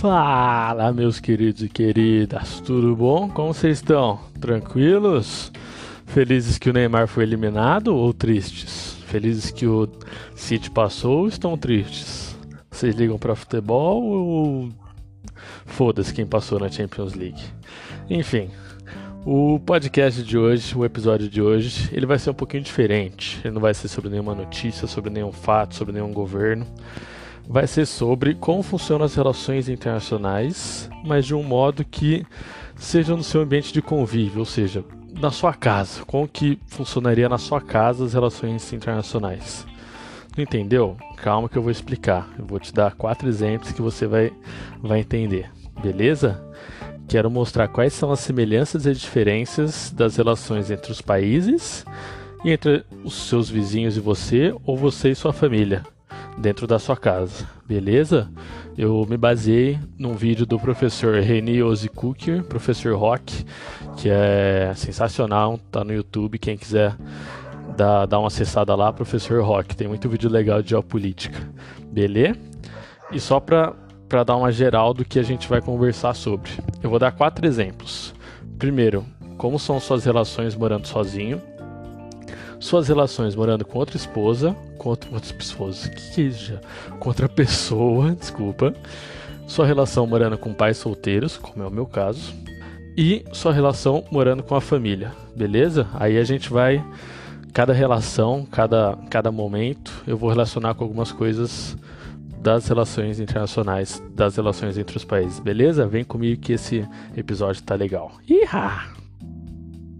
Fala, meus queridos e queridas, tudo bom? Como vocês estão? Tranquilos? Felizes que o Neymar foi eliminado ou tristes? Felizes que o City passou ou estão tristes? Vocês ligam para futebol ou foda-se quem passou na Champions League? Enfim, o podcast de hoje, o episódio de hoje, ele vai ser um pouquinho diferente. Ele não vai ser sobre nenhuma notícia, sobre nenhum fato, sobre nenhum governo vai ser sobre como funcionam as relações internacionais, mas de um modo que seja no seu ambiente de convívio, ou seja, na sua casa. Como que funcionaria na sua casa as relações internacionais? Não entendeu? Calma que eu vou explicar. Eu vou te dar quatro exemplos que você vai, vai entender. Beleza? Quero mostrar quais são as semelhanças e diferenças das relações entre os países e entre os seus vizinhos e você, ou você e sua família dentro da sua casa, beleza? Eu me baseei num vídeo do professor Reni Ozikuker, professor Rock, que é sensacional, tá no YouTube, quem quiser dar, dar uma acessada lá, professor Rock, tem muito vídeo legal de geopolítica, beleza? E só para dar uma geral do que a gente vai conversar sobre. Eu vou dar quatro exemplos. Primeiro, como são suas relações morando sozinho suas relações morando com outra esposa, com outra, outra esposa, que que é já? Com outra pessoa, desculpa. Sua relação morando com pais solteiros, como é o meu caso, e sua relação morando com a família, beleza? Aí a gente vai cada relação, cada cada momento, eu vou relacionar com algumas coisas das relações internacionais, das relações entre os países, beleza? Vem comigo que esse episódio tá legal. Iha!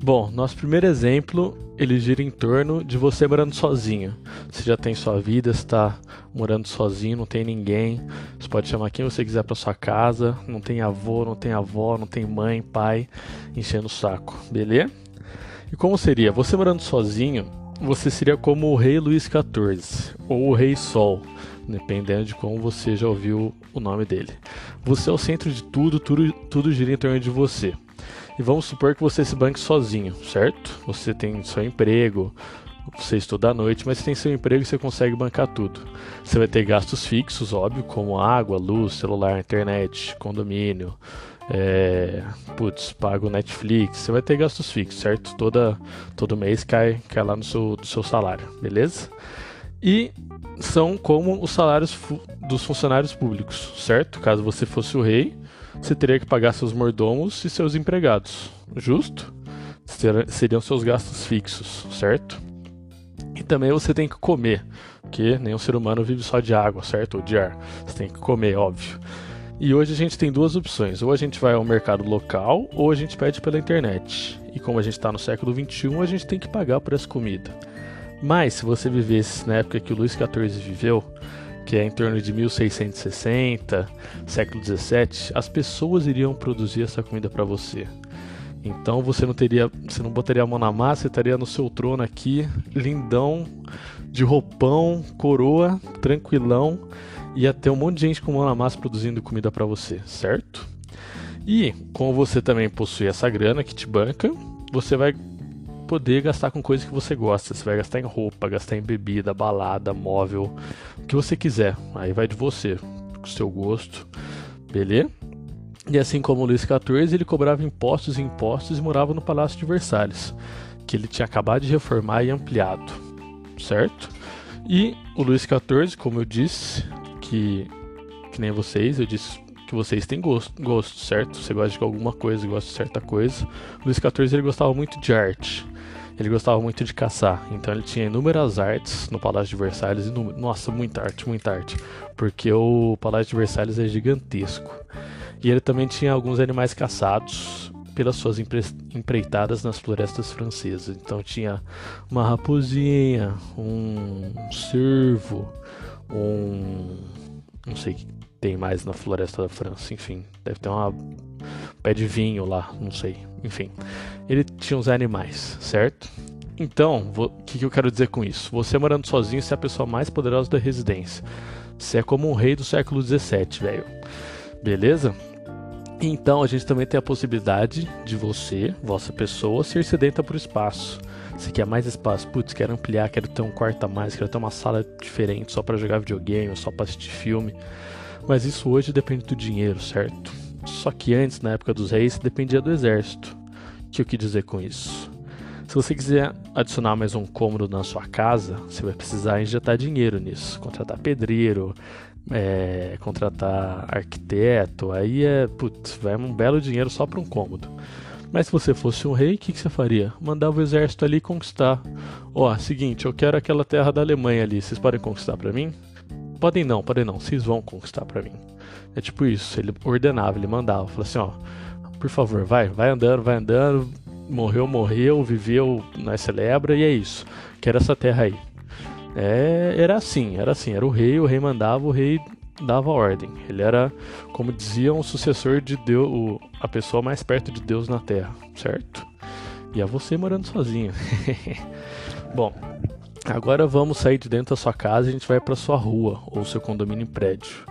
Bom, nosso primeiro exemplo, ele gira em torno de você morando sozinho. Você já tem sua vida, está morando sozinho, não tem ninguém. Você pode chamar quem você quiser para sua casa, não tem avô, não tem avó, não tem mãe, pai enchendo o saco, beleza? E como seria? Você morando sozinho, você seria como o rei Luís XIV ou o rei Sol, dependendo de como você já ouviu o nome dele. Você é o centro de tudo, tudo, tudo gira em torno de você. E vamos supor que você se banque sozinho, certo? Você tem seu emprego, você estuda à noite, mas você tem seu emprego e você consegue bancar tudo. Você vai ter gastos fixos, óbvio, como água, luz, celular, internet, condomínio, é, putz, pago Netflix, você vai ter gastos fixos, certo? Toda, todo mês cai, cai lá no seu, do seu salário, beleza? E são como os salários dos funcionários públicos, certo? Caso você fosse o rei, você teria que pagar seus mordomos e seus empregados. Justo? Seriam seus gastos fixos, certo? E também você tem que comer, porque nenhum ser humano vive só de água, certo? Ou de ar. Você tem que comer, óbvio. E hoje a gente tem duas opções: ou a gente vai ao mercado local, ou a gente pede pela internet. E como a gente está no século XXI, a gente tem que pagar por essa comida. Mas se você vivesse na época que o Luís XIV viveu, que é em torno de 1660, século 17, as pessoas iriam produzir essa comida para você. Então você não teria, você não botaria a mão na massa, você estaria no seu trono aqui, lindão, de roupão, coroa, tranquilão, ia ter um monte de gente com mão na massa produzindo comida para você, certo? E como você também possui essa grana que te banca, você vai poder gastar com coisas que você gosta. Você vai gastar em roupa, gastar em bebida, balada, móvel, o que você quiser. Aí vai de você, com o seu gosto, beleza? E assim como o Luís XIV, ele cobrava impostos e impostos e morava no Palácio de Versalhes, que ele tinha acabado de reformar e ampliado, certo? E o Luís XIV, como eu disse, que, que nem vocês, eu disse que vocês têm gosto, gosto, certo? Você gosta de alguma coisa, gosta de certa coisa. Luís XIV ele gostava muito de arte. Ele gostava muito de caçar, então ele tinha inúmeras artes no Palácio de Versalhes. Inúmer... Nossa, muita arte, muita arte. Porque o Palácio de Versalhes é gigantesco. E ele também tinha alguns animais caçados pelas suas empre... empreitadas nas florestas francesas. Então tinha uma raposinha, um cervo, um. Não sei o que tem mais na floresta da França, enfim. Deve ter uma pé de vinho lá, não sei. Enfim, ele tinha uns animais, certo? Então, o que, que eu quero dizer com isso? Você morando sozinho, você é a pessoa mais poderosa da residência. Você é como um rei do século XVII, velho. Beleza? Então a gente também tem a possibilidade de você, vossa pessoa, ser sedenta por espaço. Você quer mais espaço? Putz, quero ampliar, quero ter um quarto a mais, quero ter uma sala diferente só para jogar videogame, só para assistir filme. Mas isso hoje depende do dinheiro, certo? Só que antes, na época dos reis, dependia do exército. O que eu quis dizer com isso? Se você quiser adicionar mais um cômodo na sua casa, você vai precisar injetar dinheiro nisso, contratar pedreiro, é, contratar arquiteto, aí é, putz, vai um belo dinheiro só para um cômodo. Mas se você fosse um rei, o que, que, você faria? Mandava o exército ali conquistar. Ó, seguinte, eu quero aquela terra da Alemanha ali, vocês podem conquistar para mim? Podem não, podem não, vocês vão conquistar para mim. É tipo isso, ele ordenava, ele mandava, falava assim, ó, por favor, vai, vai andando, vai andando, morreu, morreu, viveu, nós celebra e é isso. Quero essa terra aí. É, era assim, era assim, era o rei, o rei mandava, o rei dava ordem. Ele era, como diziam, o sucessor de Deus, o, a pessoa mais perto de Deus na Terra, certo? E é você morando sozinho. Bom, agora vamos sair de dentro da sua casa e a gente vai para sua rua ou seu condomínio em prédio.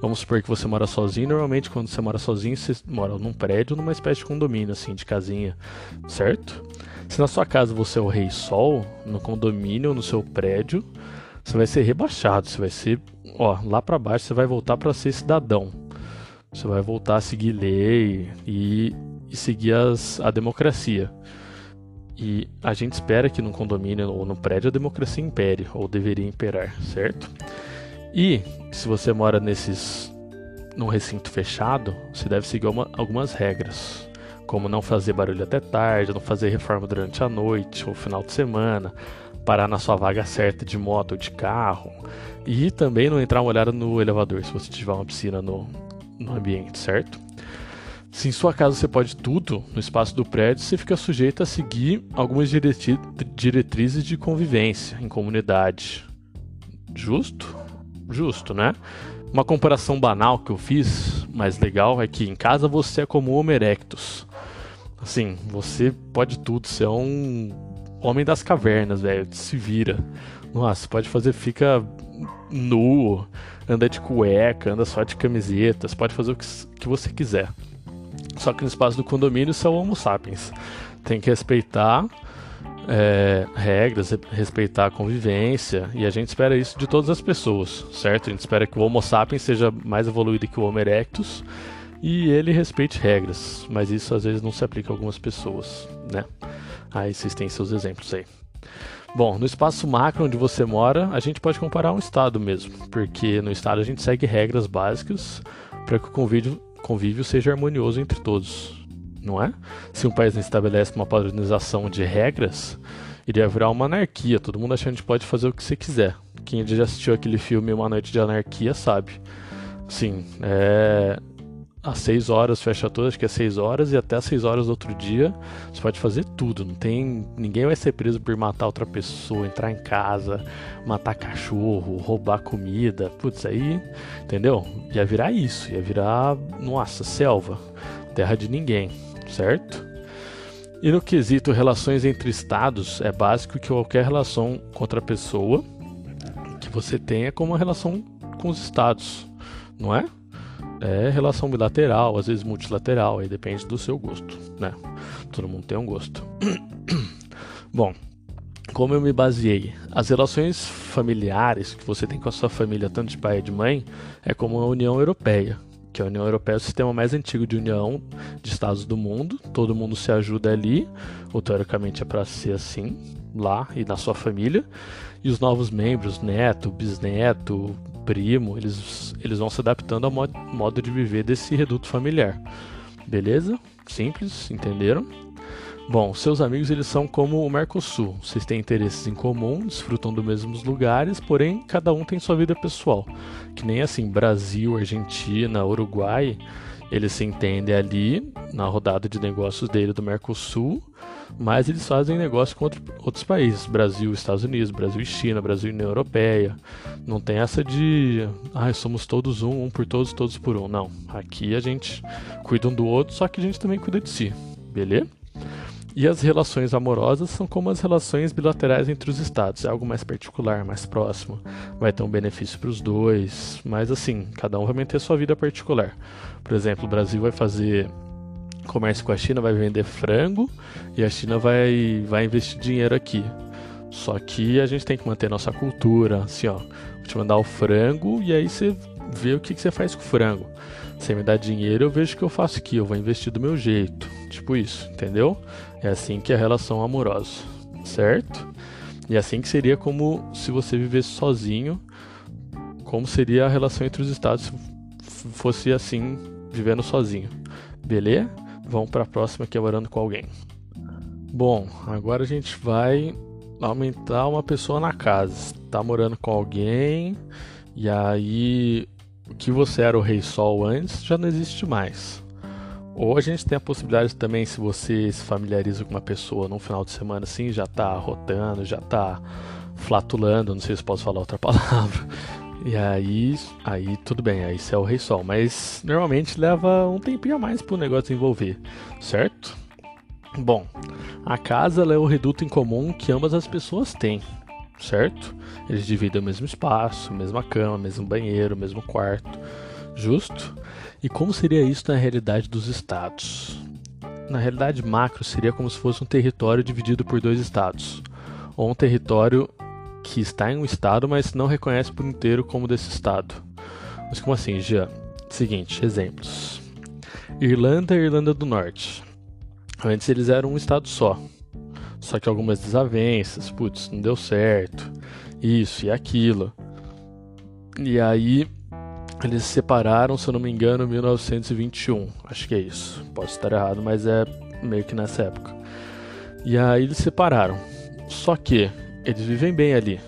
Vamos supor que você mora sozinho. Normalmente, quando você mora sozinho, você mora num prédio, numa espécie de condomínio, assim, de casinha, certo? Se na sua casa você é o rei sol, no condomínio, no seu prédio, você vai ser rebaixado, você vai ser, ó, lá para baixo você vai voltar para ser cidadão. Você vai voltar a seguir lei e, e seguir as, a democracia. E a gente espera que no condomínio ou no prédio a democracia impere, ou deveria imperar, certo? E se você mora nesses num recinto fechado, você deve seguir uma, algumas regras como não fazer barulho até tarde, não fazer reforma durante a noite ou final de semana, parar na sua vaga certa de moto ou de carro e também não entrar molhado no elevador se você tiver uma piscina no, no ambiente, certo? Se em sua casa você pode tudo no espaço do prédio, você fica sujeito a seguir algumas diretrizes de convivência em comunidade. Justo? Justo, né? Uma comparação banal que eu fiz, mais legal, é que em casa você é como o Homo erectus. Assim, você pode tudo, você é um homem das cavernas, velho. Se vira. Nossa, pode fazer, fica nu, anda de cueca, anda só de camiseta, você pode fazer o que, que você quiser. Só que no espaço do condomínio você é o Homo sapiens. Tem que respeitar é, regras, respeitar a convivência, e a gente espera isso de todas as pessoas, certo? A gente espera que o Homo sapiens seja mais evoluído que o Homo erectus e ele respeite regras, mas isso às vezes não se aplica a algumas pessoas, né? Aí vocês têm seus exemplos aí. Bom, no espaço macro onde você mora, a gente pode comparar um estado mesmo, porque no estado a gente segue regras básicas para que o convívio, convívio seja harmonioso entre todos, não é? Se um país não estabelece uma padronização de regras, iria virar uma anarquia, todo mundo achando que pode fazer o que você quiser. Quem já assistiu aquele filme Uma Noite de Anarquia sabe. Sim, é às 6 horas fecha tudo, acho que é 6 horas, e até às 6 horas do outro dia você pode fazer tudo. Não tem. Ninguém vai ser preso por matar outra pessoa, entrar em casa, matar cachorro, roubar comida. Putz, aí, entendeu? Ia virar isso, ia virar, nossa, selva, terra de ninguém, certo? E no quesito relações entre estados, é básico que qualquer relação com outra pessoa que você tenha como uma relação com os estados, não é? É relação bilateral, às vezes multilateral, aí depende do seu gosto, né? Todo mundo tem um gosto. Bom, como eu me baseei, as relações familiares que você tem com a sua família, tanto de pai e de mãe, é como a União Europeia, que a União Europeia é o sistema mais antigo de união de estados do mundo. Todo mundo se ajuda ali, ou teoricamente é para ser assim, lá e na sua família. E os novos membros, neto, bisneto, primo, eles, eles vão se adaptando ao modo, de viver desse reduto familiar. Beleza? Simples, entenderam? Bom, seus amigos eles são como o Mercosul. Vocês têm interesses em comum, desfrutam dos mesmos lugares, porém cada um tem sua vida pessoal. Que nem assim, Brasil, Argentina, Uruguai, eles se entendem ali na rodada de negócios dele do Mercosul, mas eles fazem negócio com outro, outros países, Brasil, Estados Unidos, Brasil e China, Brasil e União Europeia. Não tem essa de, ah, somos todos um, um por todos, todos por um. Não, aqui a gente cuida um do outro, só que a gente também cuida de si, beleza? E as relações amorosas são como as relações bilaterais entre os estados, é algo mais particular, mais próximo, vai ter um benefício para os dois, mas assim, cada um vai manter sua vida particular. Por exemplo, o Brasil vai fazer comércio com a China, vai vender frango e a China vai, vai investir dinheiro aqui. Só que a gente tem que manter nossa cultura, assim, ó. Vou te mandar o frango e aí você ver o que, que você faz com o frango. Você me dá dinheiro, eu vejo o que eu faço aqui, eu vou investir do meu jeito. Tipo isso, entendeu? É assim que é a relação amorosa, certo? E é assim que seria como se você vivesse sozinho, como seria a relação entre os estados se fosse assim, vivendo sozinho. Beleza? Vamos para a próxima que é com alguém. Bom, agora a gente vai aumentar uma pessoa na casa. Tá morando com alguém e aí o que você era o Rei Sol antes já não existe mais. Ou a gente tem a possibilidade também, se você se familiariza com uma pessoa num final de semana assim, já tá rotando, já tá flatulando, não sei se posso falar outra palavra. E aí, aí tudo bem, aí você é o Rei Sol. Mas normalmente leva um tempinho a mais pro negócio desenvolver, certo? Bom, a casa é o reduto em comum que ambas as pessoas têm, certo? Eles dividem o mesmo espaço, mesma cama, mesmo banheiro, mesmo quarto, justo? E como seria isso na realidade dos estados? Na realidade macro seria como se fosse um território dividido por dois estados, ou um território que está em um estado, mas não reconhece por inteiro como desse estado. Mas como assim, Jean? Seguinte, exemplos. Irlanda e Irlanda do Norte. Antes eles eram um estado só. Só que algumas desavenças, putz, não deu certo. Isso e aquilo. E aí eles se separaram, se eu não me engano, em 1921. Acho que é isso. Posso estar errado, mas é meio que nessa época. E aí eles se separaram. Só que eles vivem bem ali.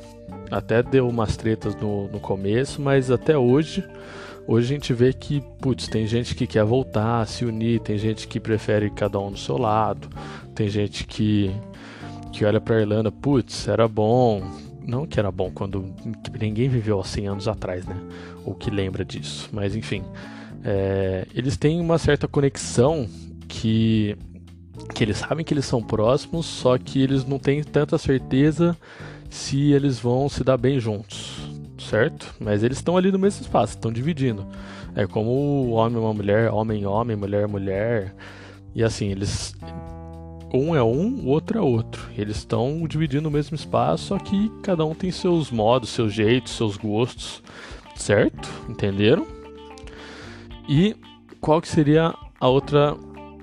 Até deu umas tretas no, no começo, mas até hoje, hoje a gente vê que, putz, tem gente que quer voltar, se unir, tem gente que prefere cada um do seu lado, tem gente que, que olha pra Irlanda, putz, era bom. Não que era bom quando ninguém viveu há 100 anos atrás, né? Ou que lembra disso, mas enfim. É, eles têm uma certa conexão que que eles sabem que eles são próximos, só que eles não têm tanta certeza se eles vão se dar bem juntos, certo? Mas eles estão ali no mesmo espaço, estão dividindo. É como o homem uma mulher, homem homem, mulher mulher, e assim eles um é um, o outro é outro. Eles estão dividindo o mesmo espaço, só que cada um tem seus modos, seus jeitos, seus gostos, certo? Entenderam? E qual que seria a outra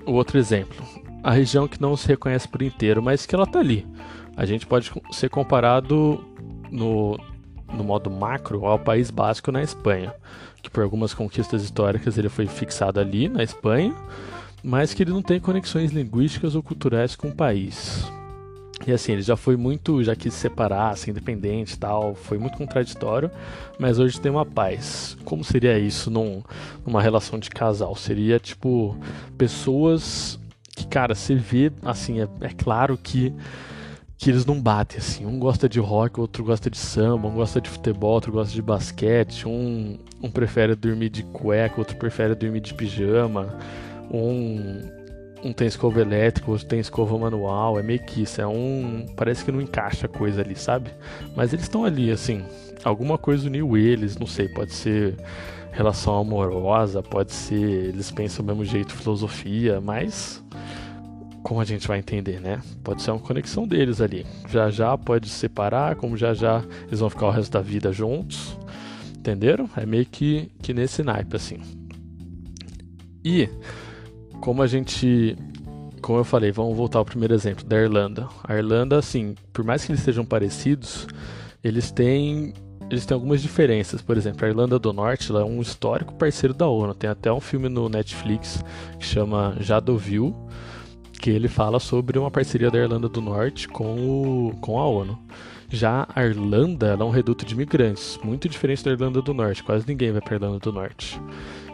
o outro exemplo? A região que não se reconhece por inteiro, mas que ela está ali. A gente pode ser comparado no, no modo macro ao País Basco na Espanha, que por algumas conquistas históricas ele foi fixado ali na Espanha, mas que ele não tem conexões linguísticas ou culturais com o país. E assim, ele já foi muito, já quis separar, ser independente e tal, foi muito contraditório, mas hoje tem uma paz. Como seria isso num, numa relação de casal? Seria tipo pessoas que, cara, você vê, assim, é, é claro que que eles não batem assim. Um gosta de rock, outro gosta de samba, um gosta de futebol, outro gosta de basquete, um, um prefere dormir de cueca, outro prefere dormir de pijama, um, um tem escova elétrica, outro tem escova manual. É meio que isso, é um. Parece que não encaixa a coisa ali, sabe? Mas eles estão ali, assim. Alguma coisa uniu eles, não sei, pode ser relação amorosa, pode ser eles pensam do mesmo jeito, filosofia, mas como a gente vai entender, né? Pode ser uma conexão deles ali. Já já pode se separar, como já já eles vão ficar o resto da vida juntos. Entenderam? É meio que, que nesse naipe assim. E como a gente como eu falei, vamos voltar ao primeiro exemplo da Irlanda. A Irlanda, assim, por mais que eles sejam parecidos, eles têm eles têm algumas diferenças. Por exemplo, a Irlanda do Norte é um histórico parceiro da ONU. Tem até um filme no Netflix que chama Jadoville, que ele fala sobre uma parceria da Irlanda do Norte com, o, com a ONU. Já a Irlanda é um reduto de imigrantes, muito diferente da Irlanda do Norte. Quase ninguém vai para a Irlanda do Norte.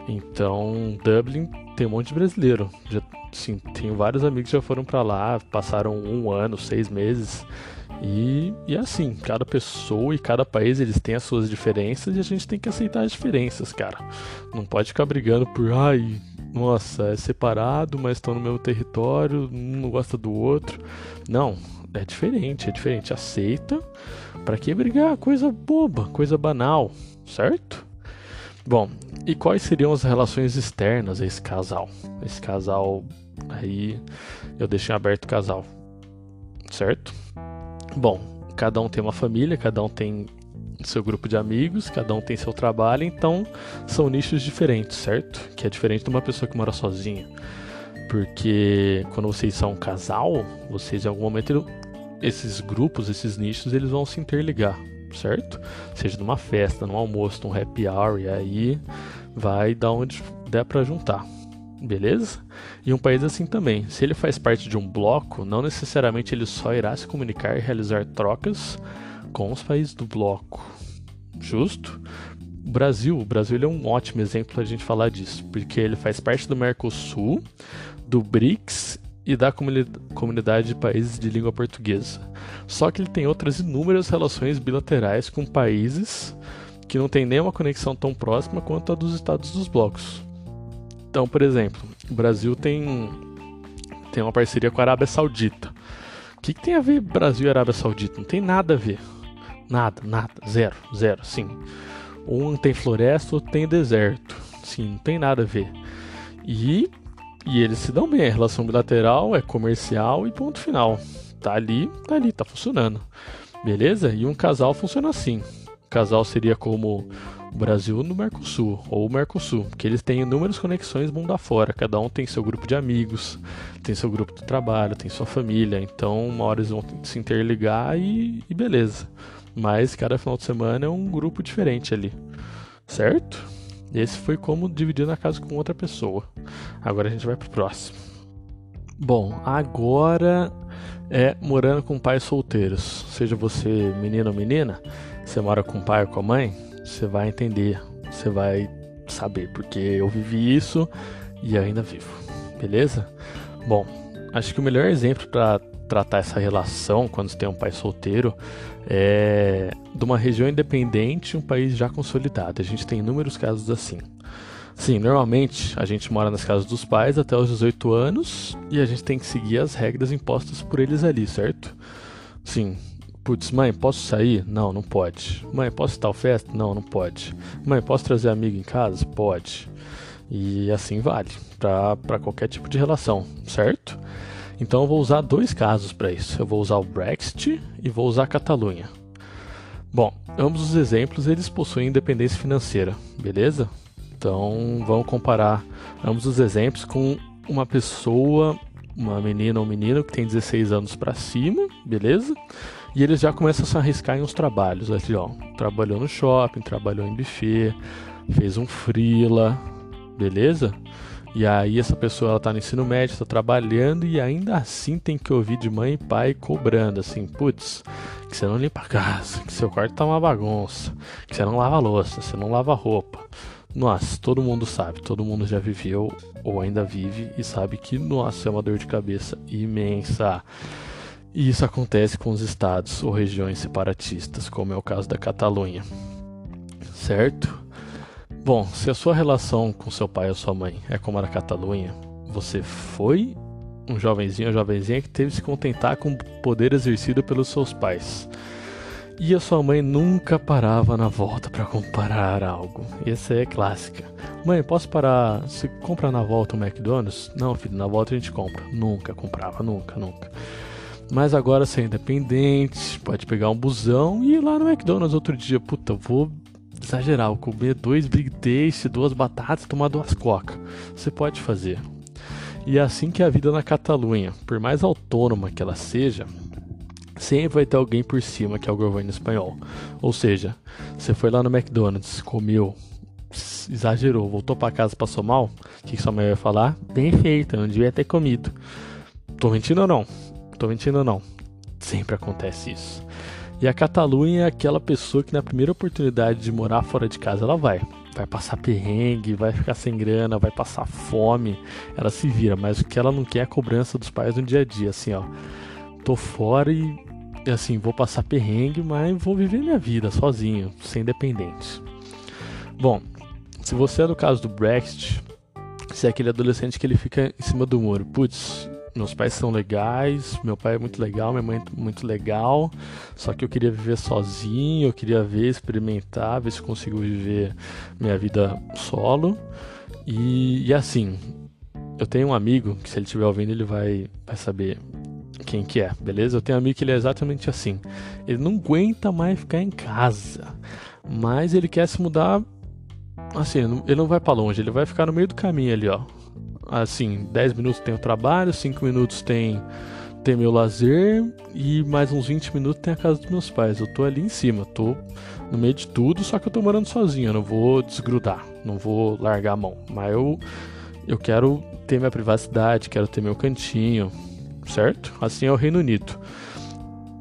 Então, Dublin tem um monte de brasileiro. Já, sim, tenho vários amigos que já foram para lá, passaram um ano, seis meses e, e assim, cada pessoa e cada país eles têm as suas diferenças e a gente tem que aceitar as diferenças, cara. Não pode ficar brigando por, ai, nossa, é separado, mas estão no meu território, um não gosta do outro. Não, é diferente, é diferente. Aceita. Para que brigar? Coisa boba, coisa banal, certo? Bom, e quais seriam as relações externas a esse casal? Esse casal aí, eu deixei aberto o casal, certo? Bom, cada um tem uma família, cada um tem seu grupo de amigos, cada um tem seu trabalho, então são nichos diferentes, certo? Que é diferente de uma pessoa que mora sozinha. Porque quando vocês são um casal, vocês em algum momento esses grupos, esses nichos, eles vão se interligar, certo? Seja numa festa, num almoço, num happy hour, e aí vai dar onde der para juntar. Beleza? E um país assim também. Se ele faz parte de um bloco, não necessariamente ele só irá se comunicar e realizar trocas com os países do bloco. Justo? O Brasil, o Brasil é um ótimo exemplo para a gente falar disso, porque ele faz parte do Mercosul, do BRICS e da comunidade de países de língua portuguesa. Só que ele tem outras inúmeras relações bilaterais com países que não têm nenhuma conexão tão próxima quanto a dos estados dos blocos. Então, por exemplo, o Brasil tem, tem uma parceria com a Arábia Saudita. O que, que tem a ver Brasil e Arábia Saudita? Não tem nada a ver. Nada, nada. Zero, zero, sim. Um tem floresta, outro tem deserto. Sim, não tem nada a ver. E e eles se dão bem, a relação bilateral é comercial e ponto final. Tá ali, tá ali, tá funcionando. Beleza? E um casal funciona assim. O casal seria como o Brasil no Mercosul, ou o Mercosul, que eles têm inúmeras conexões mundo afora. Cada um tem seu grupo de amigos, tem seu grupo de trabalho, tem sua família. Então, uma hora eles vão se interligar e, e beleza. Mas cada final de semana é um grupo diferente ali. Certo? Esse foi como dividir na casa com outra pessoa. Agora a gente vai pro próximo. Bom, agora é morando com pais solteiros. Seja você menino ou menina, você mora com o pai ou com a mãe, você vai entender, você vai saber, porque eu vivi isso e ainda vivo. Beleza? Bom, acho que o melhor exemplo para tratar essa relação quando você tem um pai solteiro é de uma região independente, um país já consolidado. A gente tem inúmeros casos assim. Sim, normalmente a gente mora nas casas dos pais até os 18 anos e a gente tem que seguir as regras impostas por eles ali, certo? Sim. Putz, mãe, posso sair? Não, não pode. Mãe, posso estar festa? Não, não pode. Mãe, posso trazer amigo em casa? Pode. E assim vale para qualquer tipo de relação, certo? Então eu vou usar dois casos para isso. Eu vou usar o Brexit e vou usar a Catalunha. Bom, ambos os exemplos eles possuem independência financeira, beleza? Então vamos comparar ambos os exemplos com uma pessoa, uma menina ou um menino que tem 16 anos para cima, beleza? E eles já começam a se arriscar em uns trabalhos. Aqui, ó, trabalhou no shopping, trabalhou em buffet, fez um freela, beleza? E aí essa pessoa ela tá no ensino médio, está trabalhando e ainda assim tem que ouvir de mãe e pai cobrando assim, putz, que você não limpa a casa, que seu quarto tá uma bagunça, que você não lava louça, você não lava roupa. Nossa, todo mundo sabe, todo mundo já viveu ou ainda vive e sabe que nossa, é uma dor de cabeça imensa. E isso acontece com os estados ou regiões separatistas, como é o caso da Catalunha. Certo? Bom, se a sua relação com seu pai ou sua mãe é como a da Catalunha, você foi um jovenzinho ou jovenzinha que teve que se contentar com o poder exercido pelos seus pais. E a sua mãe nunca parava na volta para comprar algo. Essa é clássica. Mãe, posso parar? Você compra na volta um McDonald's? Não, filho, na volta a gente compra. Nunca comprava, nunca, nunca. Mas agora você é independente, pode pegar um busão e ir lá no McDonald's outro dia. Puta, vou exagerar, comer dois Big Taste, duas batatas, tomar duas coca. Você pode fazer. E é assim que é a vida na Catalunha, por mais autônoma que ela seja, sempre vai ter alguém por cima que é o governo espanhol. Ou seja, você foi lá no McDonald's, comeu, exagerou, voltou para casa, passou mal, o que, que sua mãe vai falar? Bem feito, não devia ter comido. Tô mentindo ou não? Tô mentindo ou não? Sempre acontece isso. E a Catalunha é aquela pessoa que na primeira oportunidade de morar fora de casa ela vai. Vai passar perrengue, vai ficar sem grana, vai passar fome. Ela se vira, mas o que ela não quer é a cobrança dos pais no dia a dia. Assim, ó, tô fora e assim, vou passar perrengue, mas vou viver minha vida sozinho, sem dependente. Bom, se você é do caso do Brexit, se é aquele adolescente que ele fica em cima do muro, putz, meus pais são legais, meu pai é muito legal, minha mãe é muito legal, só que eu queria viver sozinho, eu queria ver, experimentar, ver se consigo viver minha vida solo. E, e assim, eu tenho um amigo que se ele estiver ouvindo ele vai, vai saber quem que é, beleza? Eu tenho um amigo que ele é exatamente assim. Ele não aguenta mais ficar em casa, mas ele quer se mudar. Assim, ele não vai para longe, ele vai ficar no meio do caminho ali, ó. Assim, 10 minutos tem o trabalho, 5 minutos tem tem meu lazer e mais uns 20 minutos tem a casa dos meus pais. Eu tô ali em cima, tô no meio de tudo, só que eu tô morando sozinho, eu não vou desgrudar, não vou largar a mão. Mas eu, eu quero ter minha privacidade, quero ter meu cantinho, certo? Assim é o Reino Unido.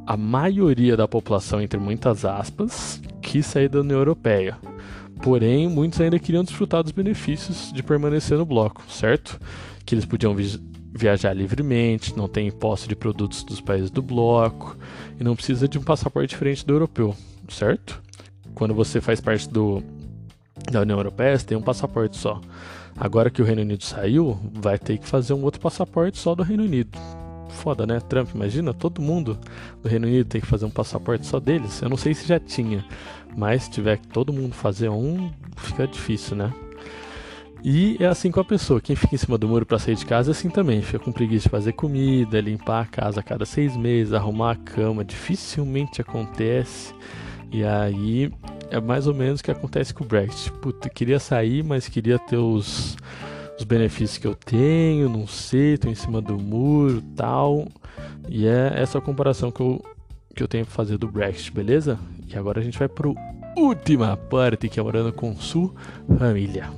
A maioria da população, entre muitas aspas, quis sair da União Europeia. Porém, muitos ainda queriam desfrutar dos benefícios de permanecer no bloco, certo? Que eles podiam vi viajar livremente, não tem imposto de produtos dos países do bloco e não precisa de um passaporte diferente do europeu, certo? Quando você faz parte do, da União Europeia, você tem um passaporte só. Agora que o Reino Unido saiu, vai ter que fazer um outro passaporte só do Reino Unido. Foda, né? Trump, imagina, todo mundo do Reino Unido tem que fazer um passaporte só deles. Eu não sei se já tinha, mas se tiver que todo mundo fazer um, fica difícil, né? E é assim com a pessoa. Quem fica em cima do muro para sair de casa é assim também. Fica com preguiça de fazer comida, limpar a casa a cada seis meses, arrumar a cama. Dificilmente acontece. E aí é mais ou menos o que acontece com o Brexit. Puta, queria sair, mas queria ter os, os benefícios que eu tenho, não sei, tô em cima do muro tal. E é essa comparação que eu, que eu tenho pra fazer do Brexit, beleza? E agora a gente vai pro última parte que é morando com sua família.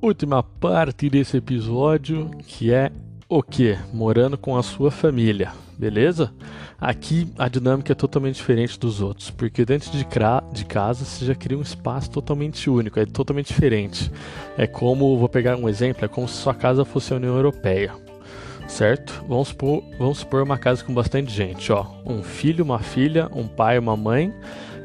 Última parte desse episódio que é o que? Morando com a sua família, beleza? Aqui a dinâmica é totalmente diferente dos outros, porque dentro de, de casa você já cria um espaço totalmente único, é totalmente diferente. É como, vou pegar um exemplo, é como se sua casa fosse a União Europeia, certo? Vamos supor, vamos supor uma casa com bastante gente, ó. Um filho, uma filha, um pai, uma mãe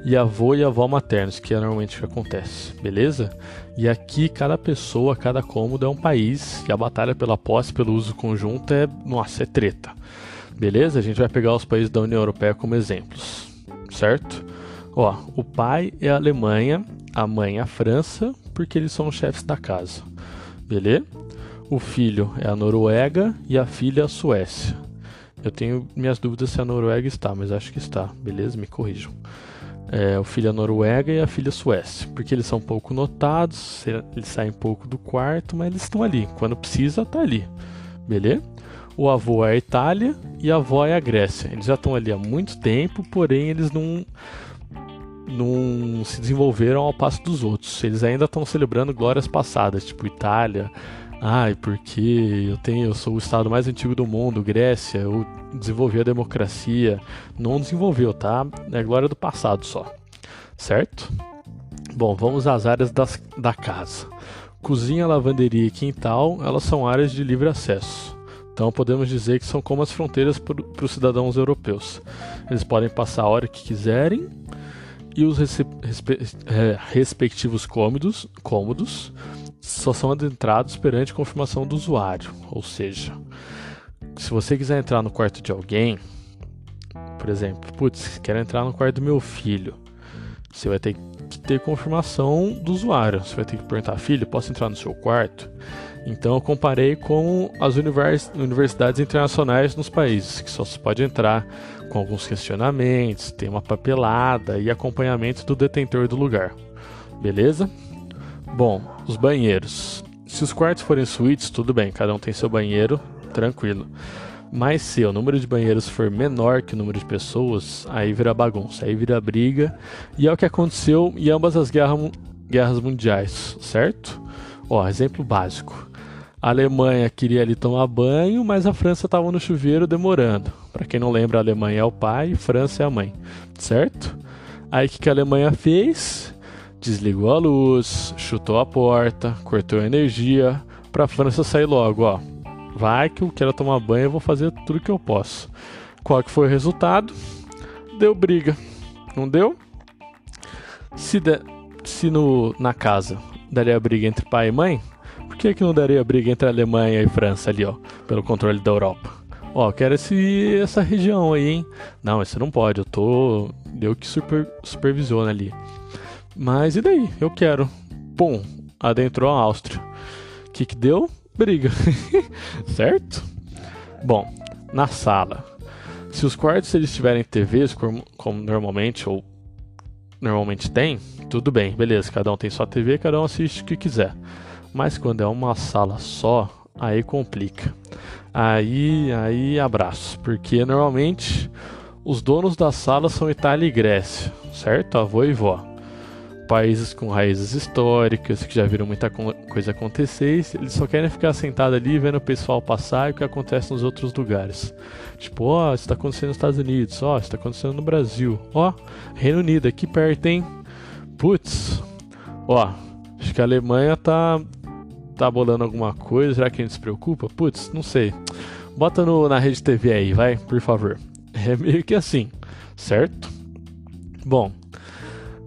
e avô e avó maternos, que é normalmente o que acontece, beleza? E aqui cada pessoa, cada cômodo é um país e a batalha pela posse, pelo uso conjunto é, nossa, é treta. Beleza? A gente vai pegar os países da União Europeia como exemplos, certo? Ó, o pai é a Alemanha, a mãe é a França, porque eles são os chefes da casa. Beleza? O filho é a Noruega e a filha é a Suécia. Eu tenho minhas dúvidas se a Noruega está, mas acho que está. Beleza? Me corrijam. É, o filho é a Noruega e a filha é a Suécia, porque eles são pouco notados, eles saem pouco do quarto, mas eles estão ali. Quando precisa, tá ali. Beleza? o avô é a Itália e a avó é a Grécia. Eles já estão ali há muito tempo, porém eles não não se desenvolveram ao passo dos outros. Eles ainda estão celebrando glórias passadas, tipo Itália. Ai, porque eu tenho, eu sou o estado mais antigo do mundo, Grécia, eu desenvolvi a democracia. Não desenvolveu, tá? É glória do passado só. Certo? Bom, vamos às áreas das, da casa. Cozinha, lavanderia e quintal, elas são áreas de livre acesso. Então podemos dizer que são como as fronteiras para os cidadãos europeus. Eles podem passar a hora que quiserem e os respe é, respectivos cômodos, cômodos só são adentrados perante confirmação do usuário. Ou seja, se você quiser entrar no quarto de alguém, por exemplo, putz, quero entrar no quarto do meu filho, você vai ter que ter confirmação do usuário. Você vai ter que perguntar, filho, posso entrar no seu quarto? Então eu comparei com as univers universidades internacionais nos países, que só se pode entrar com alguns questionamentos, tem uma papelada e acompanhamento do detentor do lugar. Beleza? Bom, os banheiros. Se os quartos forem suítes, tudo bem, cada um tem seu banheiro, tranquilo. Mas se o número de banheiros for menor que o número de pessoas, aí vira bagunça, aí vira briga. E é o que aconteceu em ambas as guerras, guerras mundiais, certo? Ó, exemplo básico. A Alemanha queria ali tomar banho, mas a França estava no chuveiro demorando. Para quem não lembra, a Alemanha é o pai e França é a mãe, certo? Aí o que, que a Alemanha fez? Desligou a luz, chutou a porta, cortou a energia para a França sair logo, ó. Vai que eu quero tomar banho, eu vou fazer tudo que eu posso. Qual que foi o resultado? Deu briga. Não deu? Se, de, se no, na casa daria briga entre pai e mãe, por que, que não daria briga entre Alemanha e França ali, ó, pelo controle da Europa? Ó, quero esse, essa região aí, hein? Não, isso não pode, eu tô. Deu que super, supervisiona ali. Mas e daí? Eu quero. Pum, adentrou a Áustria. O que, que deu? Briga. certo? Bom, na sala. Se os quartos eles tiverem TVs, como, normalmente ou normalmente tem, tudo bem, beleza, cada um tem sua TV, cada um assiste o que quiser. Mas quando é uma sala só, aí complica. Aí, aí abraço, porque normalmente os donos da sala são Itália e Grécia, certo? Avô e vó. Países com raízes históricas, que já viram muita coisa acontecer, eles só querem ficar sentados ali vendo o pessoal passar e o que acontece nos outros lugares. Tipo, ó, oh, isso tá acontecendo nos Estados Unidos, ó, oh, isso tá acontecendo no Brasil, ó, oh, Reino Unido, aqui perto, hein? Putz, ó, acho que a Alemanha tá tá bolando alguma coisa, será que a gente se preocupa? Putz, não sei. Bota no, na rede TV aí, vai, por favor. É meio que assim, certo? Bom,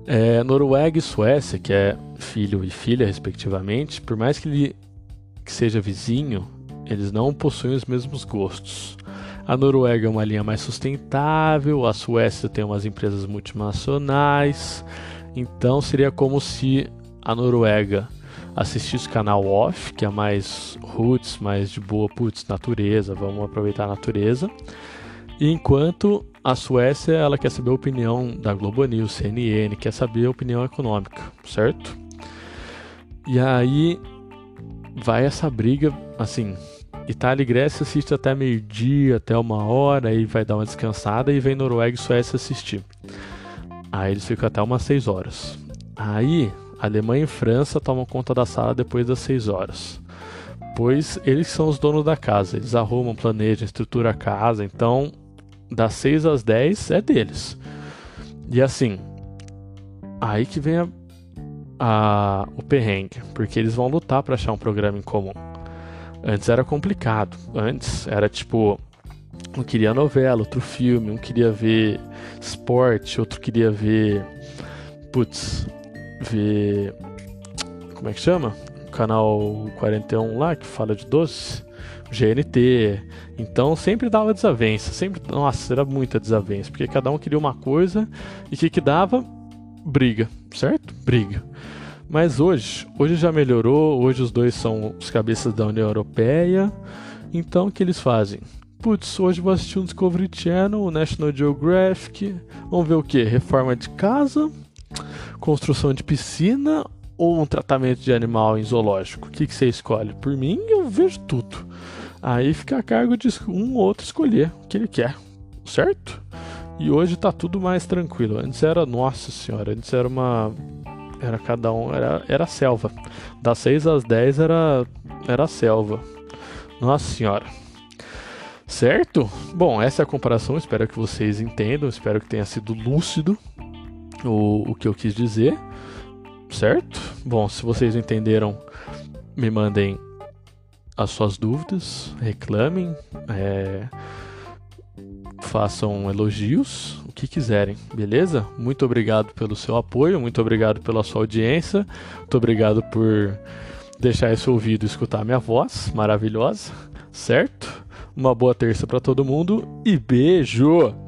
é, Noruega e Suécia, que é filho e filha, respectivamente, por mais que ele que seja vizinho, eles não possuem os mesmos gostos. A Noruega é uma linha mais sustentável, a Suécia tem umas empresas multinacionais, então seria como se a Noruega assistisse o canal off, que é mais roots, mais de boa, putz, natureza, vamos aproveitar a natureza. Enquanto a Suécia, ela quer saber a opinião da Globo News, CNN, quer saber a opinião econômica, certo? E aí vai essa briga, assim, Itália e Grécia assiste até meio-dia, até uma hora, aí vai dar uma descansada e vem Noruega e Suécia assistir. Aí eles ficam até umas 6 horas. Aí Alemanha e França tomam conta da sala depois das 6 horas pois eles são os donos da casa. Eles arrumam, planejam, estruturam a casa. Então das 6 às 10 é deles. E assim, aí que vem a, a, o perrengue, porque eles vão lutar para achar um programa em comum. Antes era complicado. Antes era tipo, um queria novela, outro filme, um queria ver esporte, outro queria ver. Putz, ver. Como é que chama? Canal 41 lá que fala de doce. GNT. Então sempre dava desavença, sempre, nossa, era muita desavença, porque cada um queria uma coisa e o que, que dava? Briga, certo? Briga. Mas hoje, hoje já melhorou, hoje os dois são os cabeças da União Europeia. Então o que eles fazem? Putz, hoje vou assistir um Discovery Channel, o National Geographic. Vamos ver o que? Reforma de casa, construção de piscina ou um tratamento de animal em zoológico? O que, que você escolhe? Por mim, eu vejo tudo. Aí fica a cargo de um ou outro escolher o que ele quer, certo? E hoje tá tudo mais tranquilo. Antes era, nossa senhora, antes era uma. Era cada um, era, era selva. Das 6 às 10 era, era selva. Nossa senhora. Certo? Bom, essa é a comparação. Espero que vocês entendam. Espero que tenha sido lúcido o, o que eu quis dizer certo? Bom, se vocês entenderam, me mandem as suas dúvidas, reclamem, é, façam elogios, o que quiserem, beleza? Muito obrigado pelo seu apoio, muito obrigado pela sua audiência, muito obrigado por deixar esse ouvido escutar minha voz maravilhosa, certo? Uma boa terça para todo mundo e beijo!